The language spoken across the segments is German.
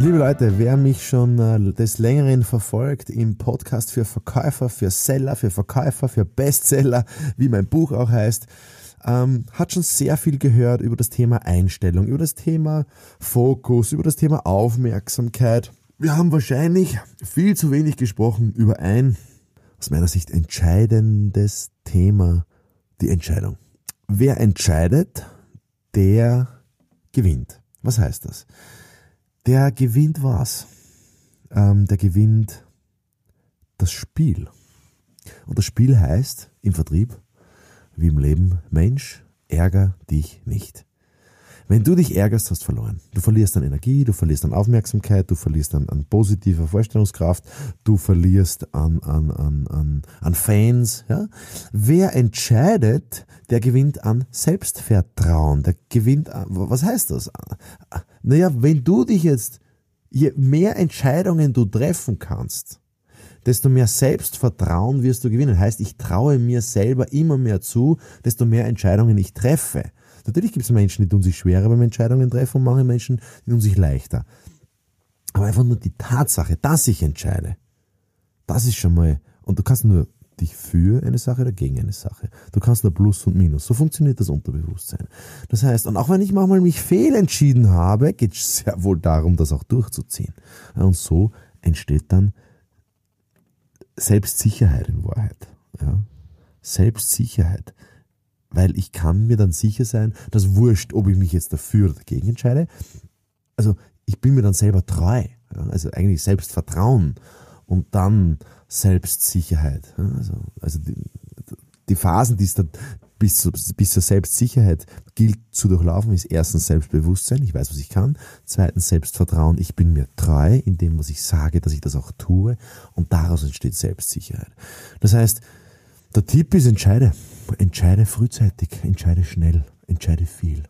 Liebe Leute, wer mich schon äh, des Längeren verfolgt im Podcast für Verkäufer, für Seller, für Verkäufer, für Bestseller, wie mein Buch auch heißt, ähm, hat schon sehr viel gehört über das Thema Einstellung, über das Thema Fokus, über das Thema Aufmerksamkeit. Wir haben wahrscheinlich viel zu wenig gesprochen über ein, aus meiner Sicht, entscheidendes Thema, die Entscheidung. Wer entscheidet, der gewinnt. Was heißt das? Der gewinnt was? Ähm, der gewinnt das Spiel. Und das Spiel heißt im Vertrieb, wie im Leben, Mensch, ärger dich nicht. Wenn du dich ärgerst, hast du verloren. Du verlierst an Energie, du verlierst an Aufmerksamkeit, du verlierst an, an positiver Vorstellungskraft, du verlierst an, an, an, an, an Fans. Ja? Wer entscheidet, der gewinnt an Selbstvertrauen, der gewinnt an, was heißt das? Naja, wenn du dich jetzt, je mehr Entscheidungen du treffen kannst, desto mehr Selbstvertrauen wirst du gewinnen. Heißt, ich traue mir selber immer mehr zu, desto mehr Entscheidungen ich treffe. Natürlich gibt es Menschen, die tun sich schwerer beim Entscheidungen treffen und manche Menschen, die tun sich leichter. Aber einfach nur die Tatsache, dass ich entscheide, das ist schon mal, und du kannst nur dich für eine Sache oder gegen eine Sache. Du kannst nur Plus und Minus. So funktioniert das Unterbewusstsein. Das heißt, und auch wenn ich manchmal mich fehlentschieden habe, geht es sehr wohl darum, das auch durchzuziehen. Und so entsteht dann Selbstsicherheit in Wahrheit. Ja? Selbstsicherheit weil ich kann mir dann sicher sein, dass wurscht, ob ich mich jetzt dafür oder dagegen entscheide. Also ich bin mir dann selber treu, also eigentlich Selbstvertrauen und dann Selbstsicherheit. Also, also die, die Phasen, die es dann bis, zu, bis zur Selbstsicherheit gilt zu durchlaufen, ist erstens Selbstbewusstsein, ich weiß, was ich kann. Zweitens Selbstvertrauen, ich bin mir treu in dem, was ich sage, dass ich das auch tue. Und daraus entsteht Selbstsicherheit. Das heißt, der Tipp ist, entscheide. Entscheide frühzeitig, entscheide schnell, entscheide viel.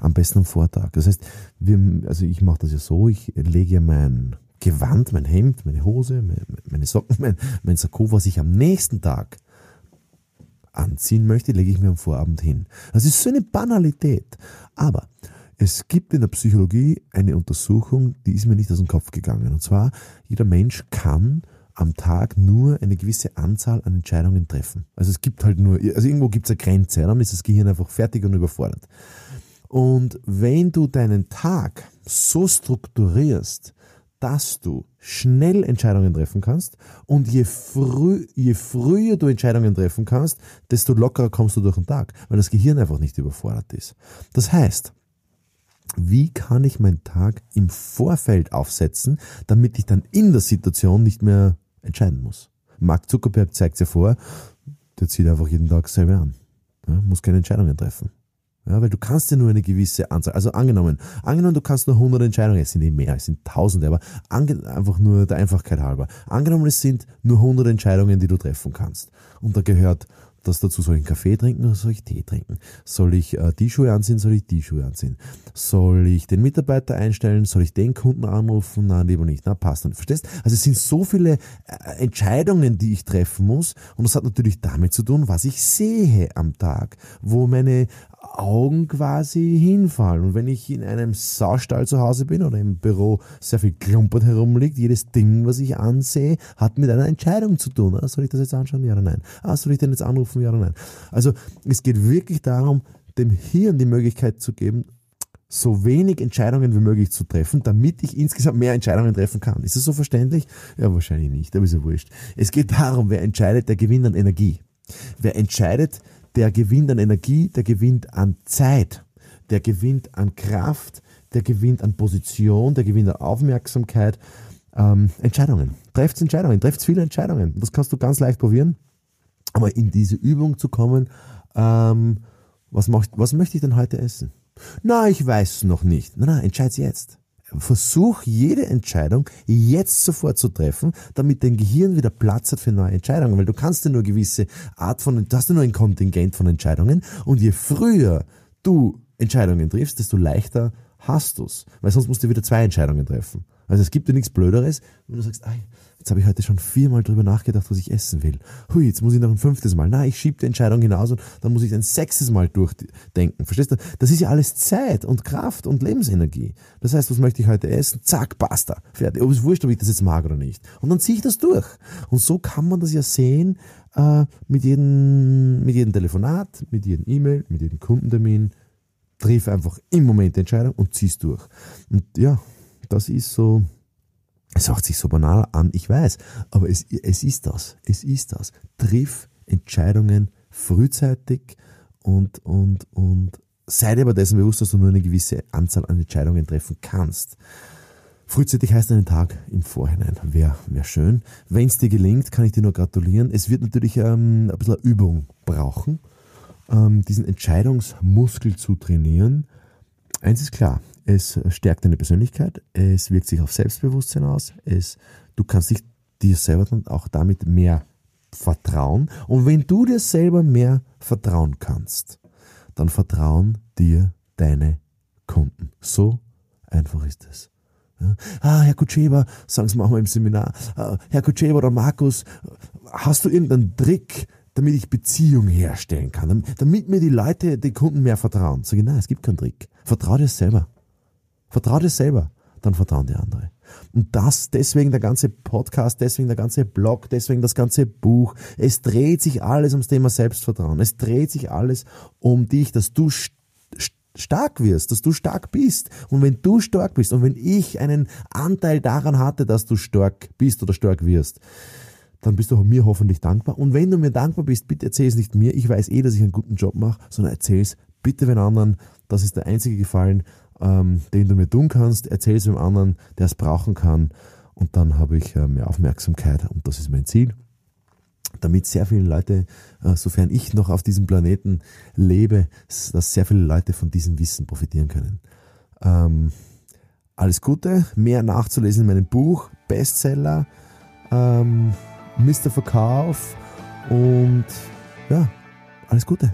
Am besten am Vortag. Das heißt, wir, also ich mache das ja so, ich lege mein Gewand, mein Hemd, meine Hose, meine Socken, mein, mein Sakko, was ich am nächsten Tag anziehen möchte, lege ich mir am Vorabend hin. Das ist so eine Banalität. Aber es gibt in der Psychologie eine Untersuchung, die ist mir nicht aus dem Kopf gegangen. Und zwar, jeder Mensch kann am Tag nur eine gewisse Anzahl an Entscheidungen treffen. Also es gibt halt nur, also irgendwo gibt es eine Grenze, dann ist das Gehirn einfach fertig und überfordert. Und wenn du deinen Tag so strukturierst, dass du schnell Entscheidungen treffen kannst und je, früh, je früher du Entscheidungen treffen kannst, desto lockerer kommst du durch den Tag, weil das Gehirn einfach nicht überfordert ist. Das heißt, wie kann ich meinen Tag im Vorfeld aufsetzen, damit ich dann in der Situation nicht mehr entscheiden muss. Mark Zuckerberg zeigt ja vor, der zieht einfach jeden Tag selber an. Ja, muss keine Entscheidungen treffen. Ja, weil du kannst ja nur eine gewisse Anzahl, also angenommen, angenommen, du kannst nur 100 Entscheidungen, es sind nicht mehr, es sind Tausende, aber einfach nur der Einfachkeit halber. Angenommen, es sind nur 100 Entscheidungen, die du treffen kannst. Und da gehört das dazu, soll ich einen Kaffee trinken oder soll ich Tee trinken? Soll ich äh, die Schuhe anziehen, soll ich die Schuhe anziehen? Soll ich den Mitarbeiter einstellen, soll ich den Kunden anrufen? Na, lieber nicht. Na, passt dann. Verstehst? Also es sind so viele äh, Entscheidungen, die ich treffen muss und das hat natürlich damit zu tun, was ich sehe am Tag, wo meine Augen quasi hinfallen. Und wenn ich in einem Saustall zu Hause bin oder im Büro sehr viel Klumpert herumliegt, jedes Ding, was ich ansehe, hat mit einer Entscheidung zu tun. Ah, soll ich das jetzt anschauen? Ja oder nein? Ah, soll ich den jetzt anrufen? Ja oder nein? Also es geht wirklich darum, dem Hirn die Möglichkeit zu geben, so wenig Entscheidungen wie möglich zu treffen, damit ich insgesamt mehr Entscheidungen treffen kann. Ist das so verständlich? Ja, wahrscheinlich nicht, aber ist ja wurscht. Es geht darum, wer entscheidet, der gewinnt an Energie. Wer entscheidet, der gewinnt an Energie, der gewinnt an Zeit, der gewinnt an Kraft, der gewinnt an Position, der gewinnt an Aufmerksamkeit. Ähm, Entscheidungen. Trefft Entscheidungen, trefft viele Entscheidungen. Das kannst du ganz leicht probieren. Aber in diese Übung zu kommen, ähm, was, mach, was möchte ich denn heute essen? Na, ich weiß noch nicht. Na, na, entscheid's jetzt. Versuch jede Entscheidung jetzt sofort zu treffen, damit dein Gehirn wieder Platz hat für neue Entscheidungen, weil du kannst ja nur gewisse Art von, du hast ja nur ein Kontingent von Entscheidungen. Und je früher du Entscheidungen triffst, desto leichter hast du's, weil sonst musst du wieder zwei Entscheidungen treffen. Also es gibt dir nichts Blöderes, wenn du sagst, ay, jetzt habe ich heute schon viermal drüber nachgedacht, was ich essen will. Hui, jetzt muss ich noch ein fünftes Mal. Na, ich schiebe die Entscheidung hinaus und dann muss ich ein sechstes Mal durchdenken. Verstehst du? Das ist ja alles Zeit und Kraft und Lebensenergie. Das heißt, was möchte ich heute essen? Zack, basta. Fertig. Ob es wurscht, ob ich das jetzt mag oder nicht. Und dann ziehe ich das durch. Und so kann man das ja sehen äh, mit, jedem, mit jedem Telefonat, mit jedem E-Mail, mit jedem Kundentermin. Triff einfach im Moment die Entscheidung und zieh's durch. Und ja, das ist so, es hört sich so banal an, ich weiß, aber es, es ist das. Es ist das. Triff Entscheidungen frühzeitig und, und, und sei dir aber dessen bewusst, dass du nur eine gewisse Anzahl an Entscheidungen treffen kannst. Frühzeitig heißt einen Tag im Vorhinein. Wäre wär schön. Wenn es dir gelingt, kann ich dir nur gratulieren. Es wird natürlich ähm, ein bisschen Übung brauchen, ähm, diesen Entscheidungsmuskel zu trainieren. Eins ist klar, es stärkt deine Persönlichkeit, es wirkt sich auf Selbstbewusstsein aus, es, du kannst dich dir selber dann auch damit mehr vertrauen. Und wenn du dir selber mehr vertrauen kannst, dann vertrauen dir deine Kunden. So einfach ist es. Ja. Ah, Herr Kutscheber, sagen Sie mal im Seminar, ah, Herr Kutscheber oder Markus, hast du irgendeinen Trick, damit ich Beziehung herstellen kann, damit mir die Leute, die Kunden mehr vertrauen? Sag ich, nein, es gibt keinen Trick. Vertrau dir selber. Vertrau dir selber, dann vertrauen die andere. Und das, deswegen der ganze Podcast, deswegen der ganze Blog, deswegen das ganze Buch. Es dreht sich alles ums Thema Selbstvertrauen. Es dreht sich alles um dich, dass du stark wirst, dass du stark bist. Und wenn du stark bist und wenn ich einen Anteil daran hatte, dass du stark bist oder stark wirst, dann bist du mir hoffentlich dankbar. Und wenn du mir dankbar bist, bitte erzähl es nicht mir. Ich weiß eh, dass ich einen guten Job mache, sondern erzähl es bitte den anderen. Das ist der einzige Gefallen, ähm, den du mir tun kannst. Erzähl es dem anderen, der es brauchen kann. Und dann habe ich äh, mehr Aufmerksamkeit und das ist mein Ziel. Damit sehr viele Leute, äh, sofern ich noch auf diesem Planeten lebe, dass sehr viele Leute von diesem Wissen profitieren können. Ähm, alles Gute, mehr nachzulesen in meinem Buch, Bestseller, ähm, Mr. Verkauf und ja, alles Gute.